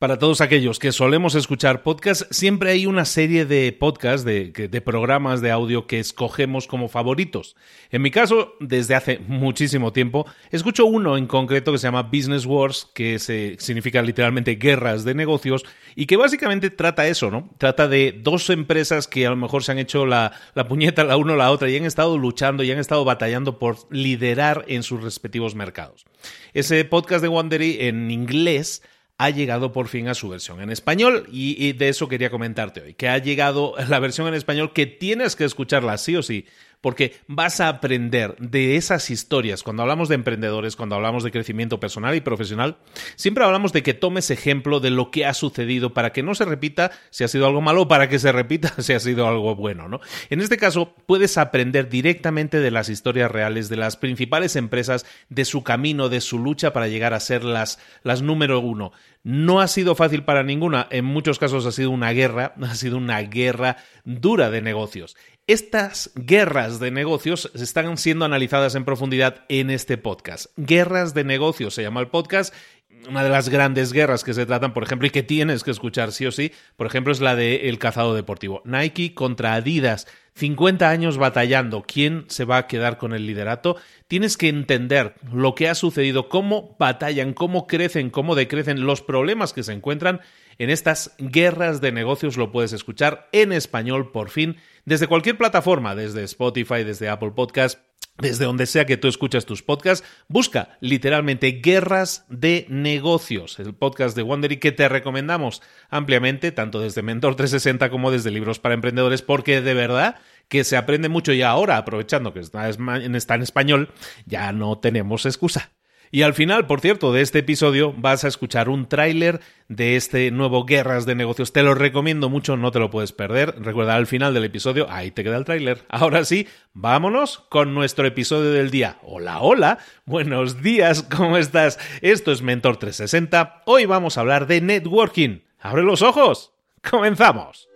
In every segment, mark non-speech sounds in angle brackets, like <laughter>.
Para todos aquellos que solemos escuchar podcasts, siempre hay una serie de podcasts, de, programas de audio que escogemos como favoritos. En mi caso, desde hace muchísimo tiempo, escucho uno en concreto que se llama Business Wars, que se, significa literalmente guerras de negocios, y que básicamente trata eso, ¿no? Trata de dos empresas que a lo mejor se han hecho la, la puñeta la una o la otra y han estado luchando y han estado batallando por liderar en sus respectivos mercados. Ese podcast de Wandery en inglés ha llegado por fin a su versión en español. Y, de eso quería comentarte hoy, que ha llegado la versión en español que tienes que escucharla sí o sí, porque vas a aprender de esas historias. Cuando hablamos de emprendedores, cuando hablamos de crecimiento personal y profesional, siempre hablamos de que tomes ejemplo de lo que ha sucedido para que no se repita si ha sido algo malo para que se repita <laughs> si ha sido algo bueno, ¿no? En este caso, puedes aprender directamente de las historias reales de las principales empresas, de su camino, de su lucha para llegar a ser las, las número uno. No ha sido fácil para ninguna, en muchos casos ha sido una guerra, <laughs> ha sido una guerra dura de negocios. Estas guerras de negocios están siendo analizadas en profundidad en este podcast. Guerras de negocios se llama el podcast una de las grandes guerras que se tratan, por ejemplo, y que tienes que escuchar sí o sí, por ejemplo, es la de el cazado deportivo. Nike contra Adidas. 50 años batallando. ¿Quién se va a quedar con el liderato? Tienes que entender lo que ha sucedido, cómo batallan, cómo crecen, cómo decrecen, los problemas que se encuentran en estas guerras de negocios. Lo puedes escuchar en español por fin desde cualquier plataforma, desde Spotify, desde Apple Podcast desde donde sea que tú escuchas tus podcasts, busca literalmente Guerras de Negocios, el podcast de Wondery que te recomendamos ampliamente, tanto desde Mentor 360 como desde Libros para Emprendedores, porque de verdad que se aprende mucho y ahora, aprovechando que está en español, ya no tenemos excusa. Y al final, por cierto, de este episodio vas a escuchar un tráiler de este nuevo Guerras de Negocios. Te lo recomiendo mucho, no te lo puedes perder. Recuerda al final del episodio, ahí te queda el tráiler. Ahora sí, vámonos con nuestro episodio del día. Hola, hola, buenos días, ¿cómo estás? Esto es Mentor 360. Hoy vamos a hablar de networking. ¡Abre los ojos! ¡Comenzamos!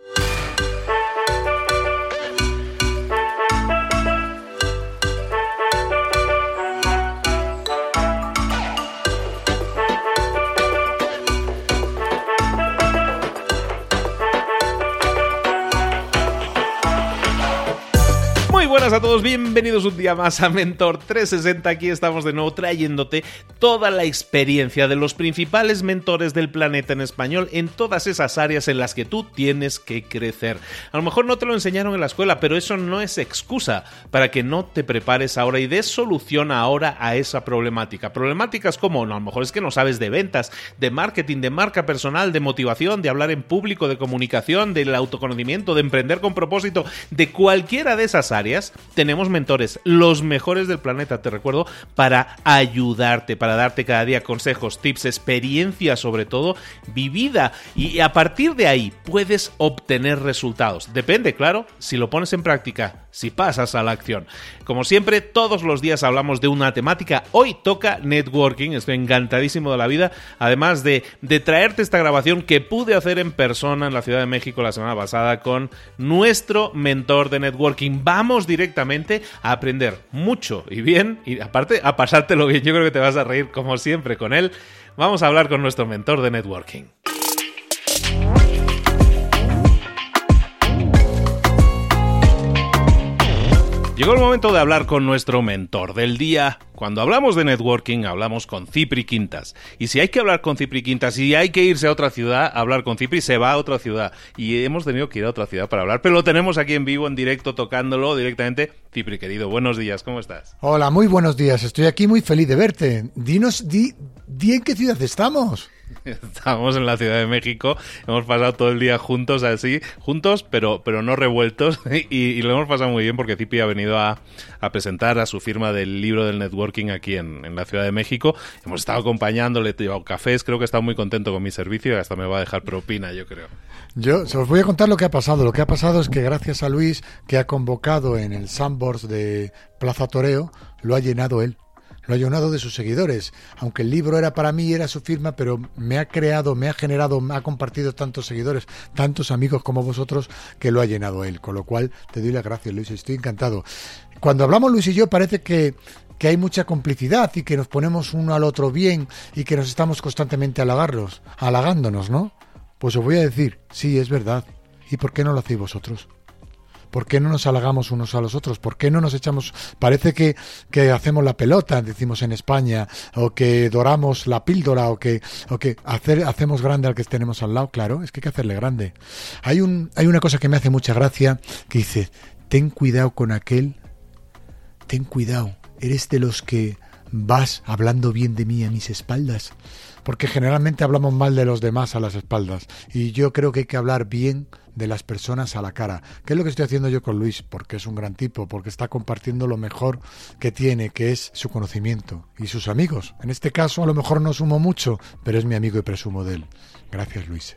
Buenas a todos, bienvenidos un día más a Mentor 360. Aquí estamos de nuevo trayéndote toda la experiencia de los principales mentores del planeta en español en todas esas áreas en las que tú tienes que crecer. A lo mejor no te lo enseñaron en la escuela, pero eso no es excusa para que no te prepares ahora y des solución ahora a esa problemática. Problemáticas como, no, a lo mejor es que no sabes de ventas, de marketing, de marca personal, de motivación, de hablar en público, de comunicación, del autoconocimiento, de emprender con propósito, de cualquiera de esas áreas tenemos mentores, los mejores del planeta, te recuerdo, para ayudarte, para darte cada día consejos, tips, experiencia sobre todo, vivida. Y a partir de ahí puedes obtener resultados. Depende, claro, si lo pones en práctica, si pasas a la acción. Como siempre, todos los días hablamos de una temática. Hoy toca networking, estoy encantadísimo de la vida. Además de, de traerte esta grabación que pude hacer en persona en la Ciudad de México la semana pasada con nuestro mentor de networking. Vamos directamente a aprender mucho y bien, y aparte a pasártelo bien. Yo creo que te vas a reír como siempre con él. Vamos a hablar con nuestro mentor de networking. Llegó el momento de hablar con nuestro mentor del día. Cuando hablamos de networking, hablamos con Cipri Quintas. Y si hay que hablar con Cipri Quintas, y hay que irse a otra ciudad, hablar con Cipri se va a otra ciudad. Y hemos tenido que ir a otra ciudad para hablar, pero lo tenemos aquí en vivo, en directo, tocándolo directamente. Cipri, querido, buenos días, ¿cómo estás? Hola, muy buenos días. Estoy aquí muy feliz de verte. Dinos, di, di en qué ciudad estamos. <laughs> Estamos en la Ciudad de México, hemos pasado todo el día juntos así, juntos, pero, pero no revueltos, <laughs> y, lo hemos pasado muy bien porque Cipi ha venido a, presentar a su firma del libro del networking aquí en, la Ciudad de México. Hemos estado acompañándole, he llevado cafés, creo que está muy contento con mi servicio y hasta me va a dejar propina, yo creo. Yo os voy a contar lo que ha pasado. Lo que ha pasado es que gracias a Luis, que ha convocado en el Sandbox de Plaza Toreo, lo ha llenado él lo ha llenado de sus seguidores. Aunque el libro era para mí, era su firma, pero me ha creado, me ha generado, me ha compartido tantos seguidores, tantos amigos como vosotros, que lo ha llenado él. Con lo cual, te doy las gracias, Luis. Estoy encantado. Cuando hablamos Luis y yo, parece que que hay mucha complicidad y que nos ponemos uno al otro bien y que nos estamos constantemente halagarlos, halagándonos, ¿no? Pues os voy a decir, sí, es verdad. ¿Y por qué no lo hacéis vosotros? ¿Por qué no nos halagamos unos a los otros? ¿Por qué no nos echamos... Parece que, que hacemos la pelota, decimos en España, o que doramos la píldora, o que, o que hacemos grande al que tenemos al lado. Claro, es que hay que hacerle grande. Hay, un, hay una cosa que me hace mucha gracia, que dice, ten cuidado con aquel, ten cuidado, eres de los que vas hablando bien de mí a mis espaldas porque generalmente hablamos mal de los demás a las espaldas y yo creo que hay que hablar bien de las personas a la cara. ¿Qué es lo que estoy haciendo yo con Luis? Porque es un gran tipo, porque está compartiendo lo mejor que tiene, que es su conocimiento y sus amigos. En este caso a lo mejor no sumo mucho, pero es mi amigo y presumo de él. Gracias, Luis.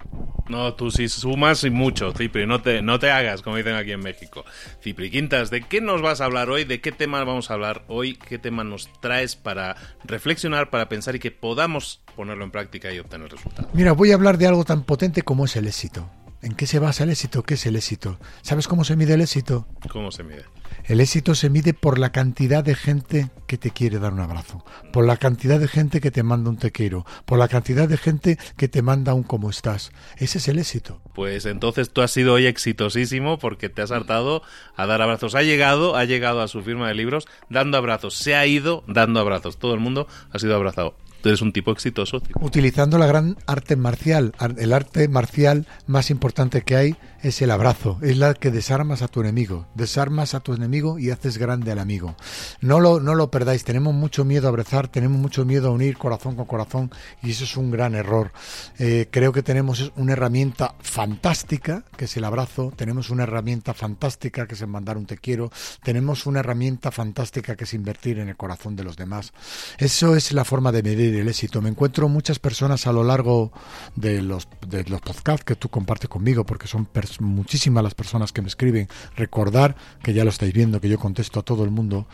No, tú sí sumas y mucho, Cipri. No te, no te hagas, como dicen aquí en México. Cipri Quintas, ¿de qué nos vas a hablar hoy? ¿De qué tema vamos a hablar hoy? ¿Qué tema nos traes para reflexionar, para pensar y que podamos ponerlo en práctica y obtener resultados? Mira, voy a hablar de algo tan potente como es el éxito. ¿En qué se basa el éxito? ¿Qué es el éxito? ¿Sabes cómo se mide el éxito? ¿Cómo se mide? El éxito se mide por la cantidad de gente que te quiere dar un abrazo, por la cantidad de gente que te manda un te quiero, por la cantidad de gente que te manda un cómo estás. Ese es el éxito. Pues entonces tú has sido hoy exitosísimo porque te has hartado a dar abrazos. Ha llegado, ha llegado a su firma de libros dando abrazos. Se ha ido dando abrazos. Todo el mundo ha sido abrazado. Tú eres un tipo exitoso. Utilizando la gran arte marcial. El arte marcial más importante que hay es el abrazo. Es la que desarmas a tu enemigo. Desarmas a tu enemigo y haces grande al amigo. No lo, no lo perdáis. Tenemos mucho miedo a abrazar, tenemos mucho miedo a unir corazón con corazón y eso es un gran error. Eh, creo que tenemos una herramienta fantástica que es el abrazo. Tenemos una herramienta fantástica que es el mandar un te quiero. Tenemos una herramienta fantástica que es invertir en el corazón de los demás. Eso es la forma de medir el éxito. Me encuentro muchas personas a lo largo de los, de los podcasts que tú compartes conmigo, porque son muchísimas las personas que me escriben. Recordar que ya lo estáis viendo, que yo contesto a todo el mundo.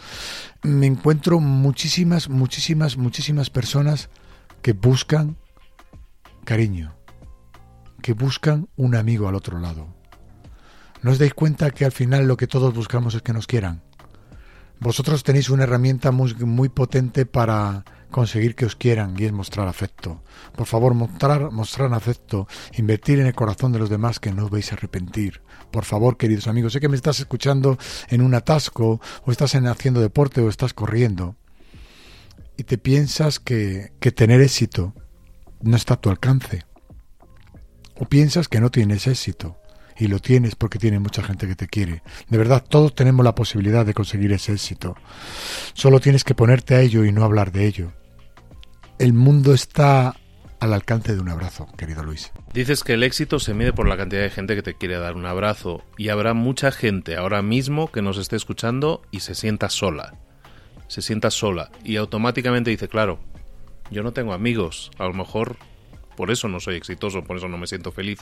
Me encuentro muchísimas, muchísimas, muchísimas personas que buscan cariño, que buscan un amigo al otro lado. ¿No os dais cuenta que al final lo que todos buscamos es que nos quieran? Vosotros tenéis una herramienta muy, muy potente para conseguir que os quieran y es mostrar afecto. Por favor, mostrar, mostrar afecto, invertir en el corazón de los demás que no os vais a arrepentir. Por favor, queridos amigos, sé que me estás escuchando en un atasco, o estás en, haciendo deporte, o estás corriendo, y te piensas que, que tener éxito no está a tu alcance. O piensas que no tienes éxito y lo tienes porque tiene mucha gente que te quiere. De verdad, todos tenemos la posibilidad de conseguir ese éxito. Solo tienes que ponerte a ello y no hablar de ello. El mundo está al alcance de un abrazo, querido Luis. Dices que el éxito se mide por la cantidad de gente que te quiere dar un abrazo y habrá mucha gente ahora mismo que nos esté escuchando y se sienta sola. Se sienta sola y automáticamente dice, claro, yo no tengo amigos, a lo mejor por eso no soy exitoso, por eso no me siento feliz.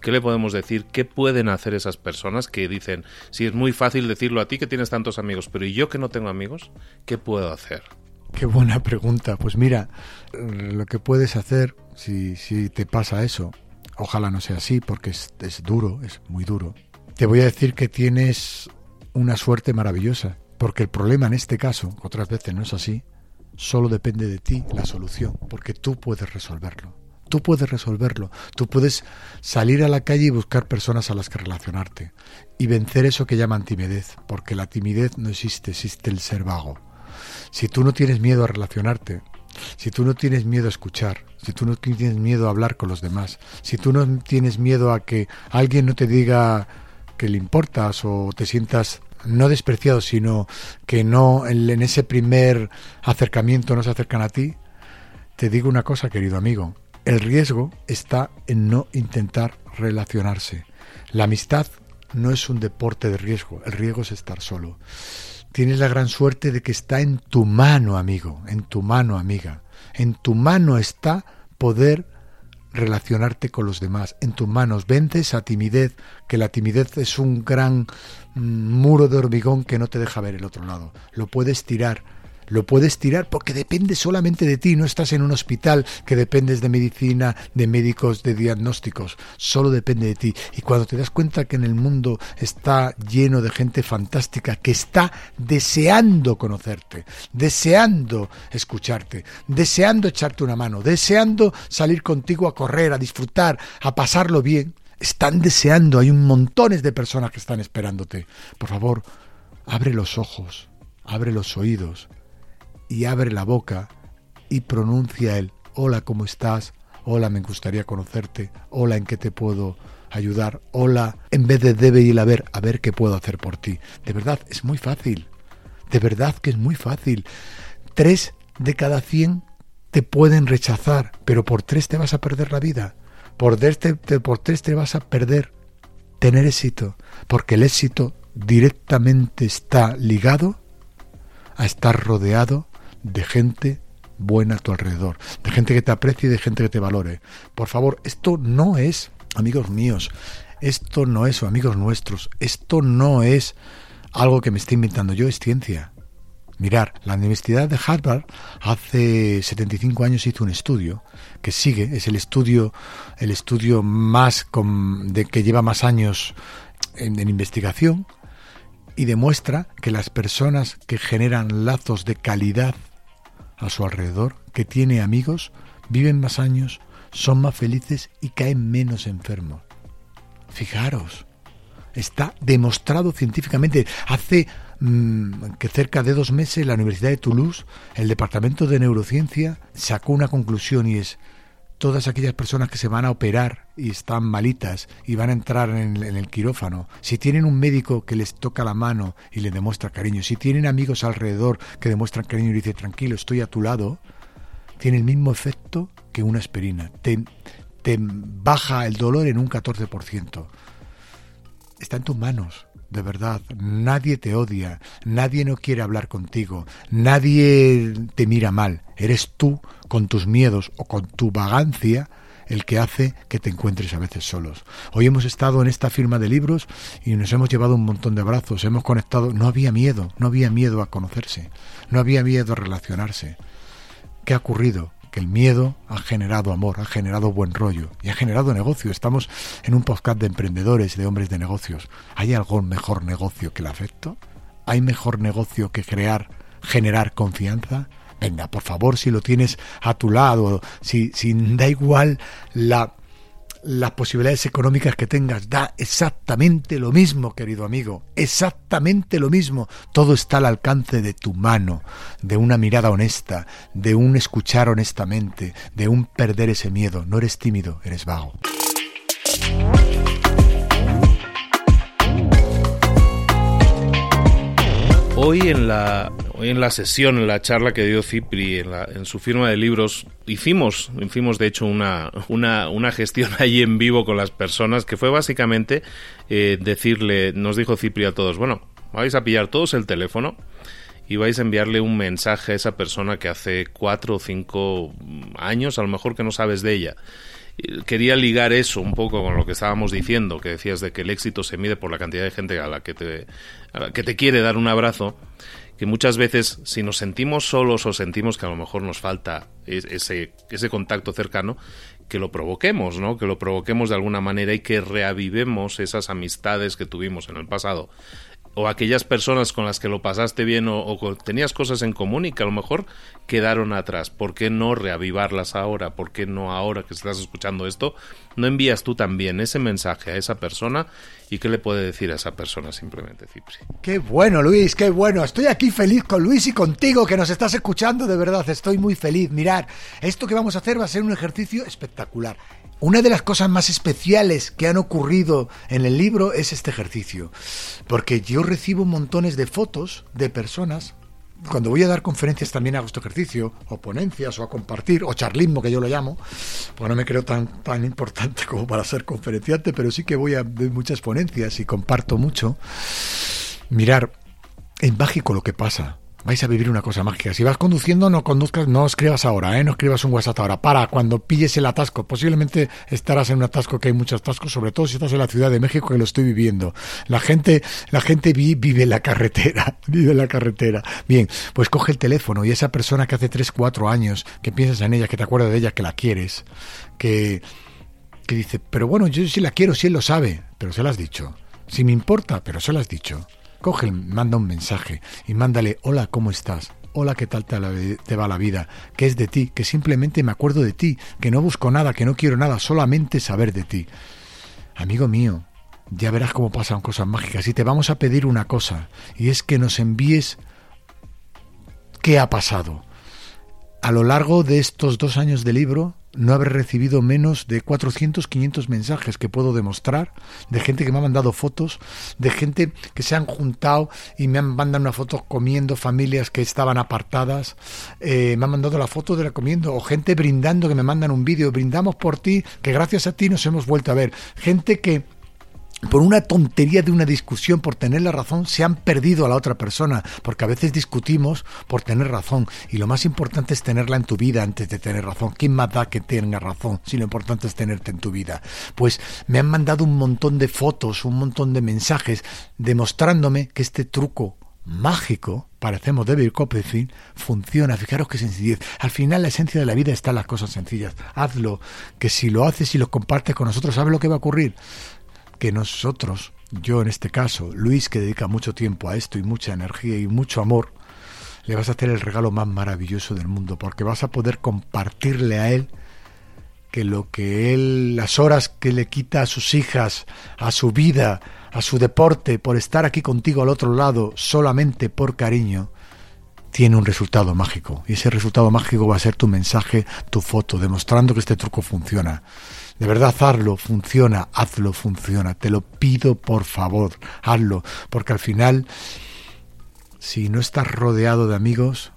¿Qué le podemos decir? ¿Qué pueden hacer esas personas que dicen, si es muy fácil decirlo a ti que tienes tantos amigos, pero ¿y yo que no tengo amigos? ¿Qué puedo hacer? Qué buena pregunta. Pues mira, lo que puedes hacer si, si te pasa eso, ojalá no sea así porque es, es duro, es muy duro. Te voy a decir que tienes una suerte maravillosa, porque el problema en este caso, otras veces no es así, solo depende de ti la solución, porque tú puedes resolverlo. Tú puedes resolverlo. Tú puedes salir a la calle y buscar personas a las que relacionarte y vencer eso que llaman timidez, porque la timidez no existe, existe el ser vago. Si tú no tienes miedo a relacionarte, si tú no tienes miedo a escuchar, si tú no tienes miedo a hablar con los demás, si tú no tienes miedo a que alguien no te diga que le importas o te sientas no despreciado, sino que no en ese primer acercamiento no se acercan a ti, te digo una cosa, querido amigo, el riesgo está en no intentar relacionarse. La amistad no es un deporte de riesgo, el riesgo es estar solo. Tienes la gran suerte de que está en tu mano, amigo, en tu mano, amiga. En tu mano está poder relacionarte con los demás. En tus manos vence esa timidez, que la timidez es un gran mm, muro de hormigón que no te deja ver el otro lado. Lo puedes tirar, lo puedes tirar porque depende solamente de ti, no estás en un hospital que dependes de medicina, de médicos, de diagnósticos, solo depende de ti. Y cuando te das cuenta que en el mundo está lleno de gente fantástica que está deseando conocerte, deseando escucharte, deseando echarte una mano, deseando salir contigo a correr, a disfrutar, a pasarlo bien, están deseando, hay un montones de personas que están esperándote. Por favor, abre los ojos, abre los oídos y abre la boca y pronuncia el hola, ¿cómo estás? Hola, me gustaría conocerte. Hola, ¿en qué te puedo ayudar? Hola, en vez de debe ir a ver, a ver qué puedo hacer por ti. De verdad, es muy fácil. De verdad que es muy fácil. Tres de cada cien te pueden rechazar, pero por tres te vas a perder la vida. Por tres te, por tres te vas a perder tener éxito, porque el éxito directamente está ligado a estar rodeado de gente buena a tu alrededor, de gente que te aprecie y de gente que te valore. Por favor, esto no es, amigos míos, esto no es, amigos nuestros, esto no es algo que me esté inventando yo, es ciencia. Mirar, la Universidad de Harvard hace 75 años hizo un estudio que sigue, es el estudio, el estudio más de que lleva más años en investigación y demuestra que las personas que generan lazos de calidad a su alrededor, que tiene amigos, viven más años, son más felices y caen menos enfermos. Fijaros, está demostrado científicamente. Hace Mm, que cerca de dos meses la Universidad de Toulouse, el Departamento de Neurociencia, sacó una conclusión y es todas aquellas personas que se van a operar y están malitas y van a entrar en el, en el, quirófano, si tienen un médico que les toca la mano y les demuestra cariño, si tienen amigos alrededor que demuestran cariño y dicen tranquilo, estoy a tu lado, tiene el mismo efecto que una aspirina. Te, te baja el dolor en un 14%. Está en tus manos de verdad, nadie te odia, nadie no quiere hablar contigo, nadie te mira mal, eres tú con tus miedos o con tu vagancia el que hace que te encuentres a veces solos. Hoy hemos estado en esta firma de libros y nos hemos llevado un montón de abrazos, hemos conectado, no había miedo, no había miedo a conocerse, no había miedo a relacionarse. ¿Qué ha ocurrido? Que el miedo ha generado amor, ha generado buen rollo y ha generado negocio. Estamos en un podcast de emprendedores, de hombres de negocios. ¿Hay algún mejor negocio que el afecto? ¿Hay mejor negocio que crear, generar confianza? Venga, por favor, si lo tienes a tu lado, si, si da igual la las posibilidades económicas que tengas. Da exactamente lo mismo, querido amigo, exactamente lo mismo. Todo está al alcance de tu mano, de una mirada honesta, de un escuchar honestamente, de un perder ese miedo. No eres tímido, eres vago. Hoy en la, hoy en la sesión, en la charla que dio Cipri en, la, en su firma de libros, hicimos, hicimos de hecho una, una, una, gestión <laughs> ahí en vivo con las personas que fue básicamente eh, decirle, nos dijo Cipri a todos, bueno, vais a pillar todos el teléfono y vais a enviarle un mensaje a esa persona que hace cuatro o cinco años a lo mejor que no sabes de ella quería ligar eso un poco con lo que estábamos diciendo, que decías de que el éxito se mide por la cantidad de gente a la que te, que te quiere dar un abrazo, que muchas veces si nos sentimos solos o sentimos que a lo mejor nos falta ese, ese contacto cercano, que lo provoquemos, ¿no? Que lo provoquemos de alguna manera y que reavivemos esas amistades que tuvimos en el pasado o aquellas personas con las que lo pasaste bien o, tenías cosas en común y que a lo mejor quedaron atrás. ¿Por qué no reavivarlas ahora? ¿Por qué no ahora que estás escuchando esto? ¿No envías tú también ese mensaje a esa persona? ¿Y qué le puede decir a esa persona simplemente, Cipri? Qué bueno, Luis, qué bueno. Estoy aquí feliz con Luis y contigo que nos estás escuchando. De verdad, estoy muy feliz. Mirar, esto que vamos a hacer va a ser un ejercicio espectacular. Una de las cosas más especiales que han ocurrido en el libro es este ejercicio, porque yo recibo montones de fotos de personas. Cuando voy a dar conferencias también hago este ejercicio, o ponencias, o a compartir, o charlismo que yo lo llamo, porque no me creo tan, tan importante como para ser conferenciante, pero sí que voy a muchas ponencias y comparto mucho. Mirar, es mágico lo que pasa vais a vivir una cosa mágica. Si vas conduciendo, no conduzcas, no escribas ahora, ¿eh? no escribas un WhatsApp ahora. Para cuando pilles el atasco. Posiblemente estarás en un atasco que hay muchos atascos, sobre todo si estás en la Ciudad de México, que lo estoy viviendo. La gente, la gente vive en la carretera, <laughs> vive la carretera. Bien, pues coge el teléfono y esa persona que hace 3, 4 años, que piensas en ella, que te acuerdas de ella, que la quieres, que, que dice, pero bueno, yo sí la quiero, si él lo sabe, pero se lo has dicho. Si me importa, pero se lo has dicho. Coge, manda un mensaje y mándale, hola, ¿cómo estás? Hola, ¿qué tal te, va la vida? ¿Qué es de ti? Que simplemente me acuerdo de ti, que no busco nada, que no quiero nada, solamente saber de ti. Amigo mío, ya verás cómo pasan cosas mágicas y te vamos a pedir una cosa, y es que nos envíes qué ha pasado. A lo largo de estos dos años de libro, no habré recibido menos de 400, 500 mensajes que puedo demostrar de gente que me ha mandado fotos, de gente que se han juntado y me han mandado una foto comiendo, familias que estaban apartadas, eh, me han mandado la foto de la comiendo, o gente brindando que me mandan un vídeo, brindamos por ti, que gracias a ti nos hemos vuelto a ver, gente que por una tontería de una discusión, por tener la razón, se han perdido a la otra persona, porque a veces discutimos por tener razón, y lo más importante es tenerla en tu vida antes de tener razón. ¿Quién más da que tenga razón si lo importante es tenerte en tu vida? Pues me han mandado un montón de fotos, un montón de mensajes, demostrándome que este truco mágico, parecemos David Copperfield, funciona. Fijaros qué sencillez. Al final la esencia de la vida está en las cosas sencillas. Hazlo, que si lo haces y lo compartes con nosotros, ¿sabes lo que va a ocurrir? Que nosotros, yo en este caso, Luis que dedica mucho tiempo a esto y mucha energía y mucho amor, le vas a hacer el regalo más maravilloso del mundo, porque vas a poder compartirle a él que lo que él, las horas que le quita a sus hijas, a su vida, a su deporte, por estar aquí contigo al otro lado, solamente por cariño, tiene un resultado mágico. Y ese resultado mágico va a ser tu mensaje, tu foto, demostrando que este truco funciona. De verdad, hazlo, funciona, hazlo, funciona. Te lo pido por favor, hazlo, porque al final, si no estás rodeado de amigos,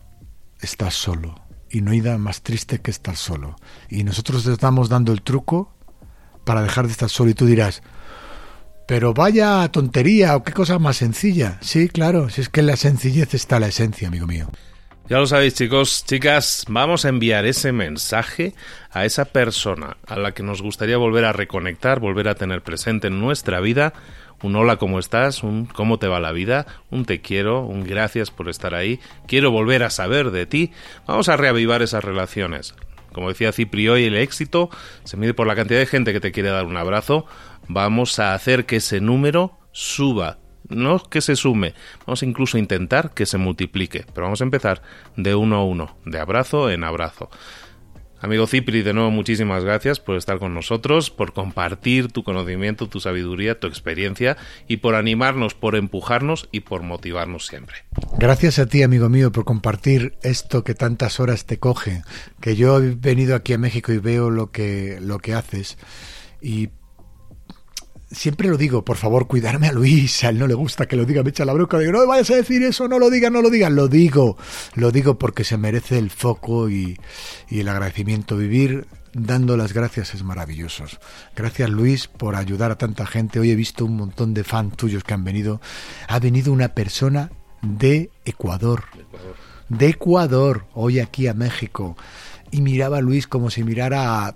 estás solo. Y no hay nada más triste que estar solo. Y nosotros te estamos dando el truco para dejar de estar solo. Y tú dirás, pero vaya tontería o qué cosa más sencilla. Sí, claro, si es que en la sencillez está la esencia, amigo mío. Ya lo sabéis chicos, chicas, vamos a enviar ese mensaje a esa persona a la que nos gustaría volver a reconectar, volver a tener presente en nuestra vida. Un hola, ¿cómo estás? Un ¿cómo te va la vida? Un te quiero, un gracias por estar ahí. Quiero volver a saber de ti. Vamos a reavivar esas relaciones. Como decía Cipri hoy, el éxito se mide por la cantidad de gente que te quiere dar un abrazo. Vamos a hacer que ese número suba no que se sume, vamos incluso a intentar que se multiplique, pero vamos a empezar de uno a uno, de abrazo en abrazo. Amigo Cipri, de nuevo muchísimas gracias por estar con nosotros, por compartir tu conocimiento, tu sabiduría, tu experiencia y por animarnos, por empujarnos y por motivarnos siempre. Gracias a ti, amigo mío, por compartir esto que tantas horas te coge, que yo he venido aquí a México y veo lo que, lo que haces y siempre lo digo, por favor, cuidarme a Luis, a él no le gusta que lo diga, me echa la bronca, digo, no vayas a decir eso, no lo digas, no lo digas, lo digo, lo digo porque se merece el foco y, el agradecimiento. Vivir dando las gracias es maravilloso. Gracias Luis por ayudar a tanta gente. Hoy he visto un montón de fans tuyos que han venido. Ha venido una persona de Ecuador. De Ecuador, hoy aquí a México. Y miraba a Luis como si mirara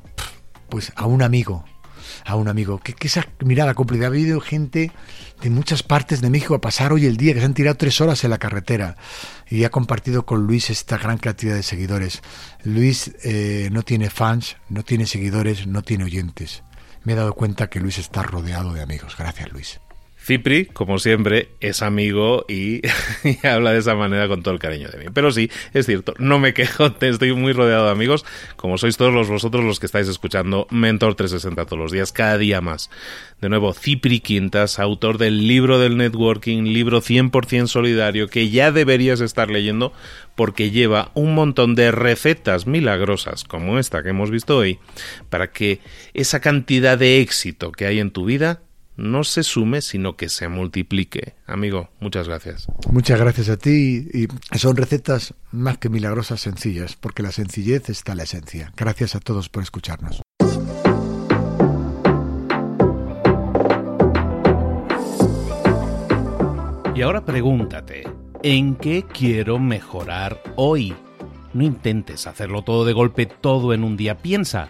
pues a un amigo, a un amigo. Que, esa mirada. Ha habido gente de muchas partes de México a pasar hoy el día, que se han tirado tres horas en la carretera y ha compartido con Luis esta gran cantidad de seguidores. Luis eh, no tiene fans, no tiene seguidores, no tiene oyentes. Me he dado cuenta que Luis está rodeado de amigos. Gracias, Luis. Cipri, como siempre, es amigo <laughs> y, habla de esa manera con todo el cariño de mí. Pero sí, es cierto, no me quejo, <laughs> estoy muy rodeado de amigos, como sois todos los, vosotros los que estáis escuchando Mentor 360 todos los días, cada día más. De nuevo, Cipri Quintas, autor del libro del networking, libro 100% solidario, que ya deberías estar leyendo porque lleva un montón de recetas milagrosas, como esta que hemos visto hoy, para que esa cantidad de éxito que hay en tu vida no se sume, sino que se multiplique. Amigo, muchas gracias. Muchas gracias a ti y son recetas más que milagrosas sencillas, porque la sencillez está en la esencia. Gracias a todos por escucharnos. Y ahora pregúntate, ¿En qué quiero mejorar hoy? No intentes hacerlo todo de golpe, todo en un día. Piensa,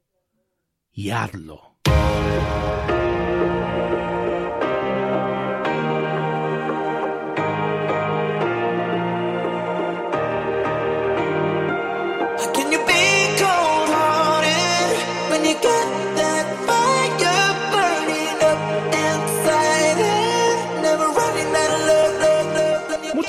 y hazlo.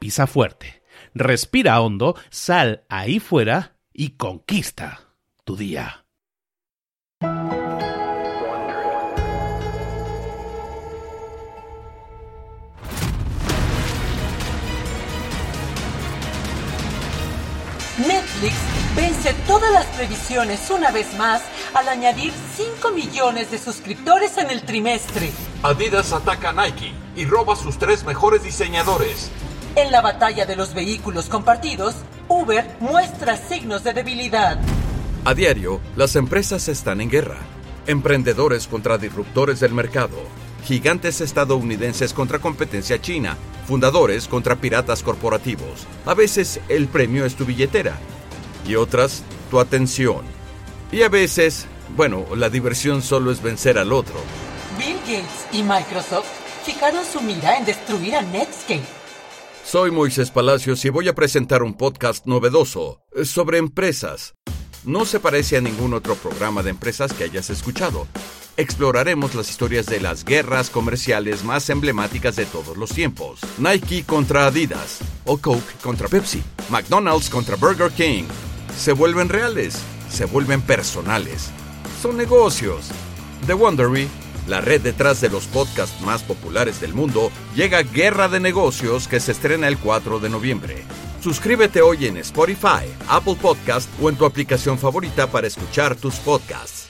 pisa fuerte, respira hondo, sal ahí fuera y conquista tu día. Netflix vence todas las previsiones una vez más al añadir 5 millones de suscriptores en el trimestre. Adidas ataca a Nike y roba sus tres mejores diseñadores. En la batalla de los vehículos compartidos, Uber muestra signos de debilidad. A diario, las empresas están en guerra. Emprendedores contra disruptores del mercado. Gigantes estadounidenses contra competencia china. Fundadores contra piratas corporativos. A veces el premio es tu billetera. Y otras, tu atención. Y a veces, bueno, la diversión solo es vencer al otro. Bill Gates y Microsoft fijaron su mira en destruir a Netscape soy Moisés Palacios y voy a presentar un podcast novedoso sobre empresas. No se parece a ningún otro programa de empresas que hayas escuchado. Exploraremos las historias de las guerras comerciales más emblemáticas de todos los tiempos. Nike contra Adidas, o Coke contra Pepsi, McDonald's contra Burger King. Se vuelven reales, se vuelven personales. Son negocios The Wondery, la red detrás de los podcasts más populares del mundo, llega Guerra de Negocios que se estrena el 4 de noviembre. Suscríbete hoy en Spotify, Apple Podcast o en tu aplicación favorita para escuchar tus podcasts.